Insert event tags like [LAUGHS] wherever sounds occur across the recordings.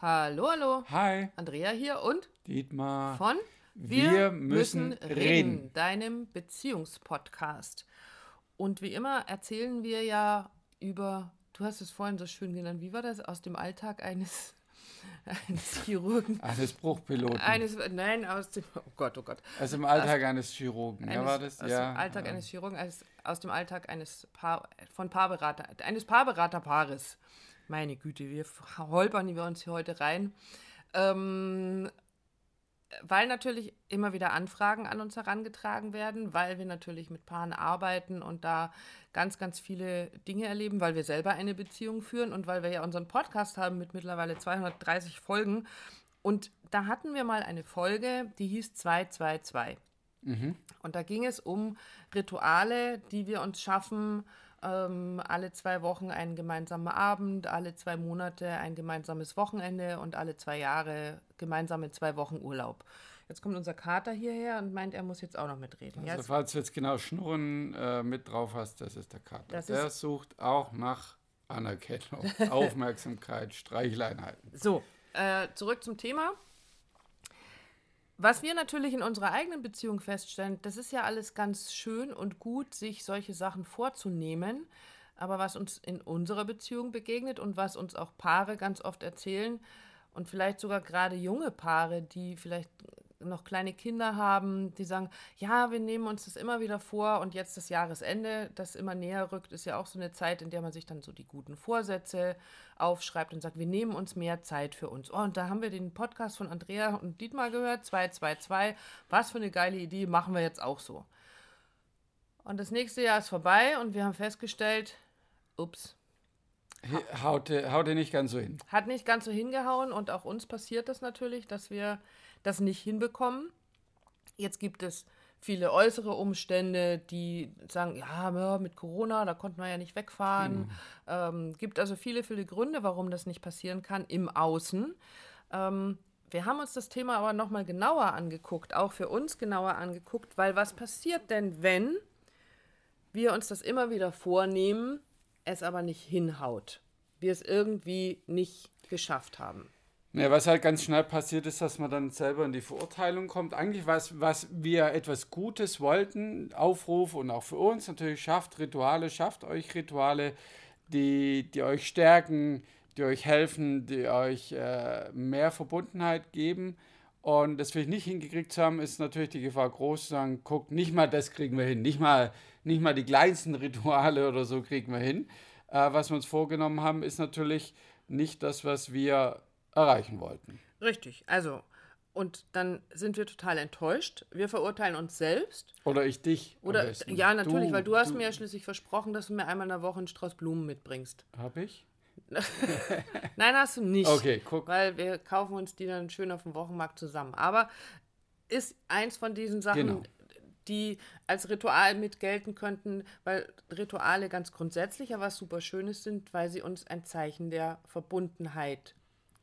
Hallo, hallo. Hi, Andrea hier und Dietmar. von Wir müssen reden. deinem Beziehungspodcast. Und wie immer erzählen wir ja über, du hast es vorhin so schön genannt, wie war das, aus dem Alltag eines, [LAUGHS] eines Chirurgen? Eines Bruchpiloten. Eines, nein, aus dem, oh Gott, oh Gott. also im Alltag eines Chirurgen. ja, Eines- war das? Aus ja. dem Alltag ja. eines Chirurgen, als, aus dem Alltag eines Paar, von Paarberater, eines Paarberaterpaares. Meine Güte, wir holpern wir uns hier heute rein. Ähm, weil natürlich immer wieder Anfragen an uns herangetragen werden, weil wir natürlich mit Paaren arbeiten und da ganz, ganz viele Dinge erleben, weil wir selber eine Beziehung führen und weil wir ja unseren Podcast haben mit mittlerweile 230 Folgen. Und da hatten wir mal eine Folge, die hieß 222. Und da ging es um Rituale, die wir uns schaffen, ähm, alle zwei Wochen einen gemeinsamen Abend, alle zwei Monate ein gemeinsames Wochenende und alle zwei Jahre gemeinsame zwei Wochen Urlaub. Jetzt kommt unser Kater hierher und meint, er muss jetzt auch noch mitreden. Also Jetzt, falls du jetzt genau Schnurren äh, mit drauf hast, das ist der Kater. Der ist- sucht auch nach Anerkennung, [LAUGHS] Aufmerksamkeit, Streicheleinheiten. so, äh, zurück zum Thema. Was wir natürlich in unserer eigenen Beziehung feststellen, das ist ja alles ganz schön und gut, sich solche Sachen vorzunehmen. Aber was uns in unserer Beziehung begegnet und was uns auch Paare ganz oft erzählen und vielleicht sogar gerade junge Paare, die vielleicht noch kleine Kinder haben, die sagen, ja, wir nehmen uns das immer wieder vor und jetzt das Jahresende, das immer näher rückt, ist ja auch so eine Zeit, in der man sich dann so die guten Vorsätze aufschreibt und sagt, wir nehmen uns mehr Zeit für uns. Oh, und da haben wir den Podcast von Andrea und Dietmar gehört, 222, was für eine geile Idee, machen wir jetzt auch so. Und das nächste Jahr ist vorbei und wir haben festgestellt, ups, Haute, haute nicht ganz so hin. hat nicht ganz so hingehauen und auch uns passiert das natürlich, dass wir das nicht hinbekommen. Jetzt gibt es viele äußere Umstände, die sagen, ja, mit Corona, da konnten wir ja nicht wegfahren. Ähm, gibt also viele, viele Gründe, warum das nicht passieren kann im Außen. Ähm, wir haben uns das Thema aber nochmal genauer angeguckt, auch für uns genauer angeguckt, weil was passiert denn, wenn wir uns das immer wieder vornehmen, es aber nicht hinhaut? Wir es irgendwie nicht geschafft haben. Ja, was halt ganz schnell passiert ist, dass man dann selber in die Verurteilung kommt. Eigentlich was, was wir etwas Gutes wollten, Aufruf und auch für uns natürlich schafft Rituale, schafft euch Rituale, die, die euch stärken, die euch helfen, die euch äh, mehr Verbundenheit geben. Und das wir nicht hingekriegt zu haben, ist natürlich die Gefahr groß zu sagen, guckt, nicht mal das kriegen wir hin, nicht mal, nicht mal die kleinsten [LAUGHS] Rituale oder so kriegen wir hin. Äh, was wir uns vorgenommen haben, ist natürlich nicht das, was wir erreichen wollten. Richtig, also, und dann sind wir total enttäuscht. Wir verurteilen uns selbst. Oder ich dich. am Oder, besten. ja, natürlich, weil du hast mir ja schließlich versprochen, dass du mir einmal in der Woche einen Strauß Blumen mitbringst. Hab ich? [LAUGHS] Nein, hast du nicht. Okay, guck. Weil wir kaufen uns die dann schön auf dem Wochenmarkt zusammen. Aber ist eins von diesen Sachen, Genau. die als Ritual mit gelten könnten, weil Rituale ganz grundsätzlich ja was super Schönes sind, weil sie uns ein Zeichen der Verbundenheit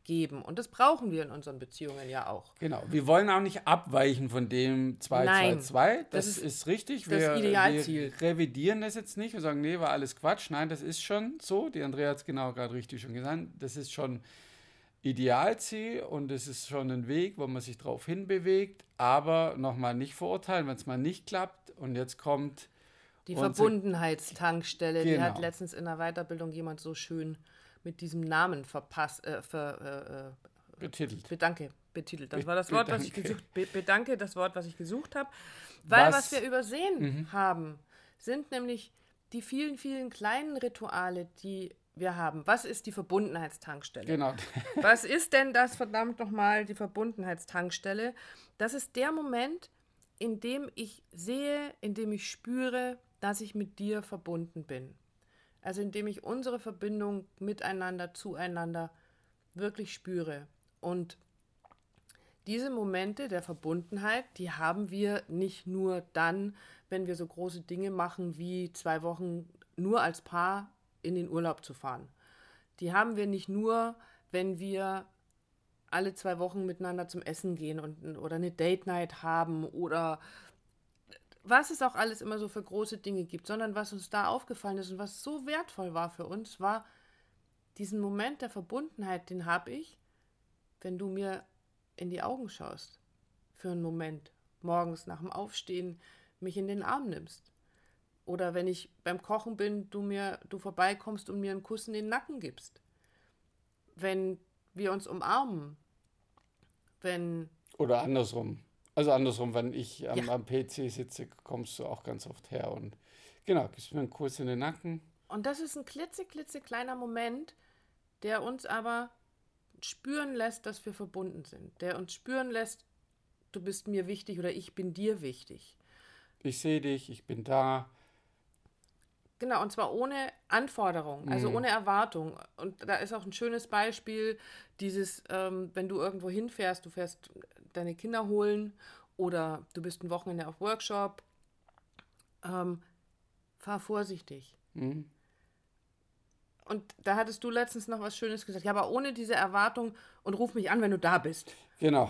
geben. Und das brauchen wir in unseren Beziehungen ja auch. Genau. Wir wollen auch nicht abweichen von dem 222. Das, das ist, ist richtig. das wir, Idealziel. Wir revidieren das jetzt nicht und sagen, nee, war alles Quatsch. Nein, das ist schon so. Die Andrea hat es genau gerade richtig schon gesagt. Das ist schon Idealziel und es ist schon ein Weg, wo man sich drauf hinbewegt. Aber nochmal nicht verurteilen, wenn es mal nicht klappt. Und jetzt kommt Die Verbundenheitstankstelle, die hat Genau. letztens in der Weiterbildung jemand so schön mit diesem Namen verpasst, äh, ver, äh, äh, betitelt. Bedanke, betitelt. Das Be- war das Wort, was ich bedanke. gesucht Be Bedanke, das Wort, was ich gesucht habe. Weil was, Was- wir übersehen haben, sind nämlich die vielen, vielen kleinen Rituale, die wir haben. Was ist die Verbundenheitstankstelle? Genau. [LAUGHS] Was ist denn das verdammt nochmal, die Verbundenheitstankstelle? Das ist der Moment, in dem ich sehe, in dem ich spüre, dass ich mit dir verbunden bin. Also in dem ich unsere Verbindung miteinander, zueinander wirklich spüre. Und diese Momente der Verbundenheit, die haben wir nicht nur dann, wenn wir so große Dinge machen, wie zwei Wochen nur als Paar in den Urlaub zu fahren. Die haben wir nicht nur, wenn wir alle zwei Wochen miteinander zum Essen gehen und, oder eine Date Night haben oder was es auch alles immer so für große Dinge gibt, sondern was uns da aufgefallen ist und was so wertvoll war für uns, war diesen Moment der Verbundenheit, den habe ich, wenn du mir in die Augen schaust für einen Moment, morgens nach dem Aufstehen mich in den Arm nimmst. Oder wenn ich beim Kochen bin, du mir, du vorbeikommst und mir einen Kuss in den Nacken gibst. Wenn wir uns umarmen. Wenn. Oder andersrum. Also andersrum, wenn ich am, ja. am PC sitze, kommst du auch ganz oft her und genau, gibst mir einen Kuss in den Nacken. Und das ist ein klitzeklitzekleiner Moment, der uns aber spüren lässt, dass wir verbunden sind. Der uns spüren lässt, du bist mir wichtig oder ich bin dir wichtig. Ich sehe dich, ich bin da. Genau, und zwar ohne Anforderung, also mhm. ohne Erwartung. Und da ist auch ein schönes Beispiel, dieses, ähm, wenn du irgendwo hinfährst, du fährst deine Kinder holen oder du bist ein Wochenende auf Workshop, ähm, fahr vorsichtig. Mhm. Und da hattest du letztens noch was Schönes gesagt. Ja, aber ohne diese Erwartung und ruf mich an, wenn du da bist. Genau.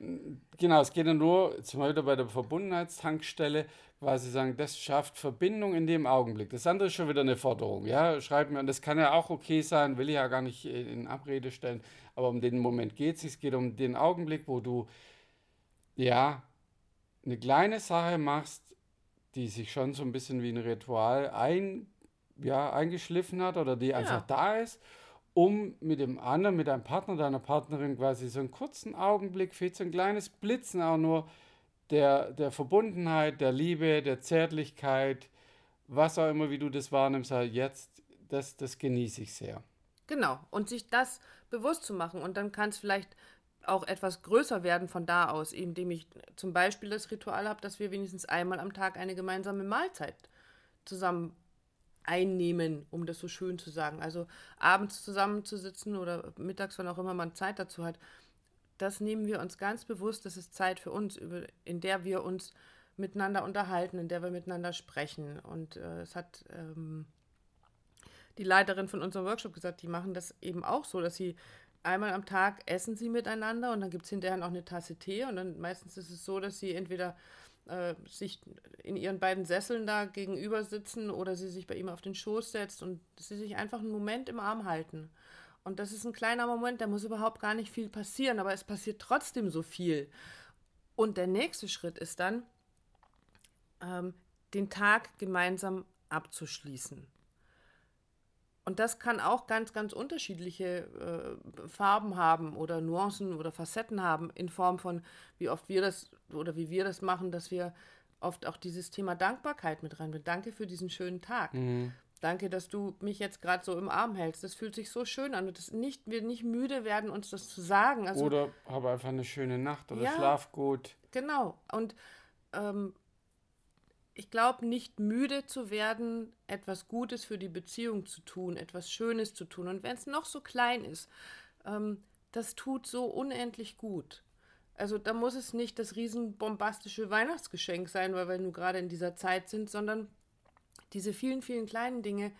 [LAUGHS] genau, es geht ja nur, zum Beispiel bei der Verbundenheitstankstelle, quasi sagen, das schafft Verbindung in dem Augenblick. Das andere ist schon wieder eine Forderung. Ja, schreib mir, und das kann ja auch okay sein, will ich ja gar nicht in Abrede stellen, aber um den Moment geht es. Es geht um den Augenblick, wo du, ja, eine kleine Sache machst, die sich schon so ein bisschen wie ein Ritual ein, ja, eingeschliffen hat oder die ja. einfach da ist um mit dem anderen, mit deinem Partner, deiner Partnerin quasi so einen kurzen Augenblick, vielleicht so ein kleines Blitzen auch nur der, der Verbundenheit, der Liebe, der Zärtlichkeit, was auch immer, wie du das wahrnimmst, halt jetzt, das, das genieße ich sehr. Genau, und sich das bewusst zu machen und dann kann es vielleicht auch etwas größer werden von da aus, indem ich zum Beispiel das Ritual habe, dass wir wenigstens einmal am Tag eine gemeinsame Mahlzeit zusammen einnehmen, um das so schön zu sagen. Also abends zusammenzusitzen oder mittags, wann auch immer man Zeit dazu hat, das nehmen wir uns ganz bewusst, das ist Zeit für uns, in der wir uns miteinander unterhalten, in der wir miteinander sprechen. Und äh, es hat ähm, die Leiterin von unserem Workshop gesagt, die machen das eben auch so, dass sie einmal am Tag essen sie miteinander und dann gibt es hinterher noch eine Tasse Tee und dann meistens ist es so, dass sie entweder äh, sich in ihren beiden Sesseln da gegenüber sitzen oder sie sich bei ihm auf den Schoß setzt und sie sich einfach einen Moment im Arm halten. Und das ist ein kleiner Moment, da muss überhaupt gar nicht viel passieren, aber es passiert trotzdem so viel. Und der nächste Schritt ist dann, ähm, den Tag gemeinsam abzuschließen. Und das kann auch ganz, ganz unterschiedliche äh, Farben haben oder Nuancen oder Facetten haben in Form von, wie oft wir das oder wie wir das machen, dass wir oft auch dieses Thema Dankbarkeit mit reinbringen. Danke für diesen schönen Tag. Mhm. Danke, dass du mich jetzt gerade so im Arm hältst. Das fühlt sich so schön an. Und das nicht, wir nicht müde werden, uns das zu sagen. Also, oder habe einfach eine schöne Nacht oder ja, schlaf gut. Genau. Und ähm, ich glaube, nicht müde zu werden, etwas Gutes für die Beziehung zu tun, etwas Schönes zu tun. Und wenn es noch so klein ist, ähm, das tut so unendlich gut. Also da muss es nicht das riesenbombastische Weihnachtsgeschenk sein, weil wir nur gerade in dieser Zeit sind, sondern diese vielen, vielen kleinen Dinge,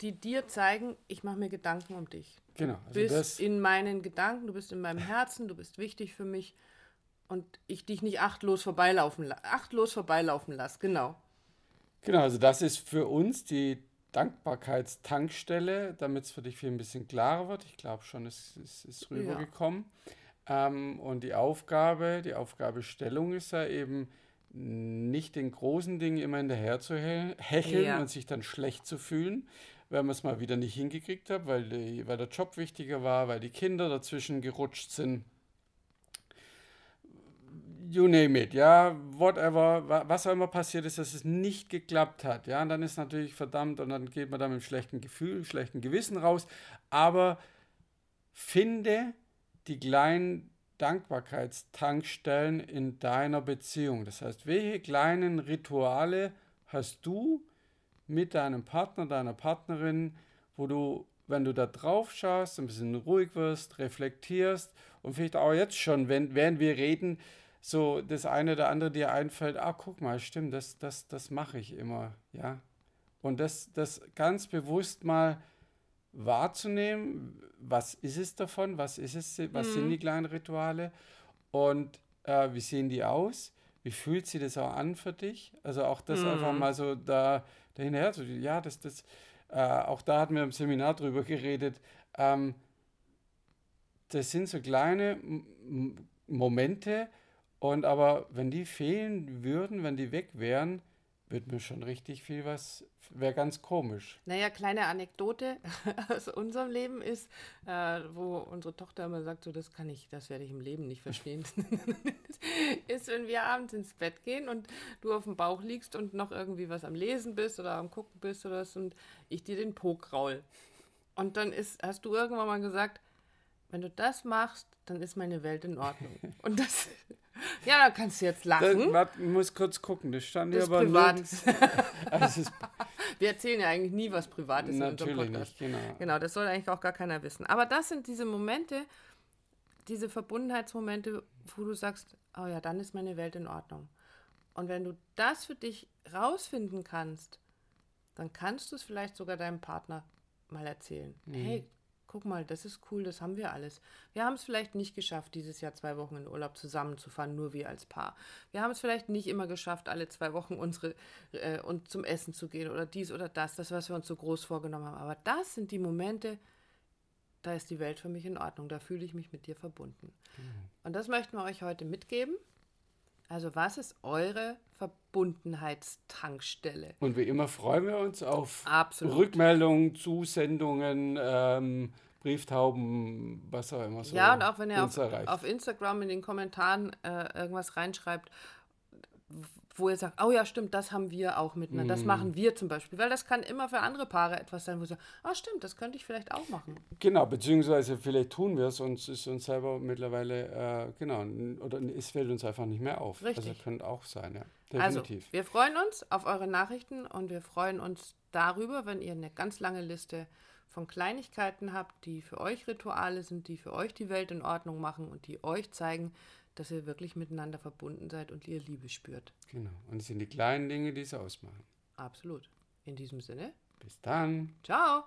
die dir zeigen, ich mache mir Gedanken um dich. Genau. Also du bist in meinen Gedanken, du bist in meinem Herzen, du bist wichtig für mich und ich dich nicht achtlos vorbeilaufen, achtlos vorbeilaufen lasse. Genau. Genau, also das ist für uns die Dankbarkeitstankstelle, damit es für dich viel ein bisschen klarer wird. Ich glaube schon, es, es ist rübergekommen. Ja. Ähm, und die Aufgabe, die Aufgabestellung ist ja eben nicht den großen Dingen immer hinterher zu hecheln ja. und sich dann schlecht zu fühlen, wenn man es mal wieder nicht hingekriegt hat, weil, weil der Job wichtiger war, weil die Kinder dazwischen gerutscht sind you name it, ja, whatever, was auch immer passiert ist, dass es nicht geklappt hat, ja, und dann ist natürlich verdammt und dann geht man da mit einem schlechten Gefühl, schlechten Gewissen raus, aber finde die kleinen Dankbarkeitstankstellen in deiner Beziehung. Das heißt, welche kleinen Rituale hast du mit deinem Partner, deiner Partnerin, wo du, wenn du da drauf schaust, ein bisschen ruhig wirst, reflektierst und vielleicht auch jetzt schon, wenn, während wir reden, so das eine oder andere dir einfällt, ah, guck mal, stimmt, das, das, das mache ich immer, ja. Und das, das ganz bewusst mal wahrzunehmen, was ist es davon, was ist es, was mhm. sind die kleinen Rituale und äh, wie sehen die aus, wie fühlt sich das auch an für dich? Also auch das mhm. einfach mal so da dahinher zu, ja, das, das, äh, auch da hatten wir im Seminar drüber geredet, ähm, das sind so kleine Momente. Und aber wenn die fehlen würden, wenn die weg wären, wird mir schon richtig viel was, wäre ganz komisch. Naja, kleine Anekdote [LAUGHS] aus unserem Leben ist, äh, wo unsere Tochter immer sagt, so das kann ich, das werde ich im Leben nicht verstehen, [LAUGHS] ist, wenn wir abends ins Bett gehen und du auf dem Bauch liegst und noch irgendwie was am Lesen bist oder am Gucken bist oder was und ich dir den Po kraul. Und dann ist, hast du irgendwann mal gesagt, wenn du das machst, dann ist meine Welt in Ordnung. Und das, [LAUGHS] ja, da kannst du jetzt lachen. Das, man muss kurz gucken, das stand das ja aber privat. [LAUGHS] also [LAUGHS] Wir erzählen ja eigentlich nie was Privates in unserem Podcast. Nicht, genau. genau, das soll eigentlich auch gar keiner wissen. Aber das sind diese Momente, diese Verbundenheitsmomente, wo du sagst, oh ja, dann ist meine Welt in Ordnung. Und wenn du das für dich rausfinden kannst, dann kannst du es vielleicht sogar deinem Partner mal erzählen. Mhm. Hey, guck mal, das ist cool, das haben wir alles. Wir haben es vielleicht nicht geschafft, dieses Jahr zwei Wochen in Urlaub zusammenzufahren, nur wir als Paar. Wir haben es vielleicht nicht immer geschafft, alle zwei Wochen unsere äh, und zum Essen zu gehen oder dies oder das, das, was wir uns so groß vorgenommen haben. Aber das sind die Momente, da ist die Welt für mich in Ordnung, da fühle ich mich mit dir verbunden. Mhm. Und das möchten wir euch heute mitgeben. Also was ist eure Verbundenheitstankstelle? Und wie immer freuen wir uns auf Absolut. Rückmeldungen, Zusendungen, ähm, Brieftauben, was auch immer so. Ja, und auch wenn ihr auf, auf, Instagram in den Kommentaren äh, irgendwas reinschreibt, wo ihr sagt, oh ja, stimmt, das haben wir auch miteinander, mm. das machen wir zum Beispiel, weil das kann immer für andere Paare etwas sein, wo sie sagen, oh stimmt, das könnte ich vielleicht auch machen. Genau, beziehungsweise vielleicht tun wir es und es ist uns selber mittlerweile, äh, genau, oder es fällt uns einfach nicht mehr auf. Richtig. Also könnte auch sein, ja. Also, definitiv. Also, wir freuen uns auf eure Nachrichten und wir freuen uns darüber, wenn ihr eine ganz lange Liste von Kleinigkeiten habt, die für euch Rituale sind, die für euch die Welt in Ordnung machen und die euch zeigen, dass ihr wirklich miteinander verbunden seid und ihr Liebe spürt. Genau. Und es sind die kleinen Dinge, die es ausmachen. Absolut. In diesem Sinne. Bis dann. Ciao.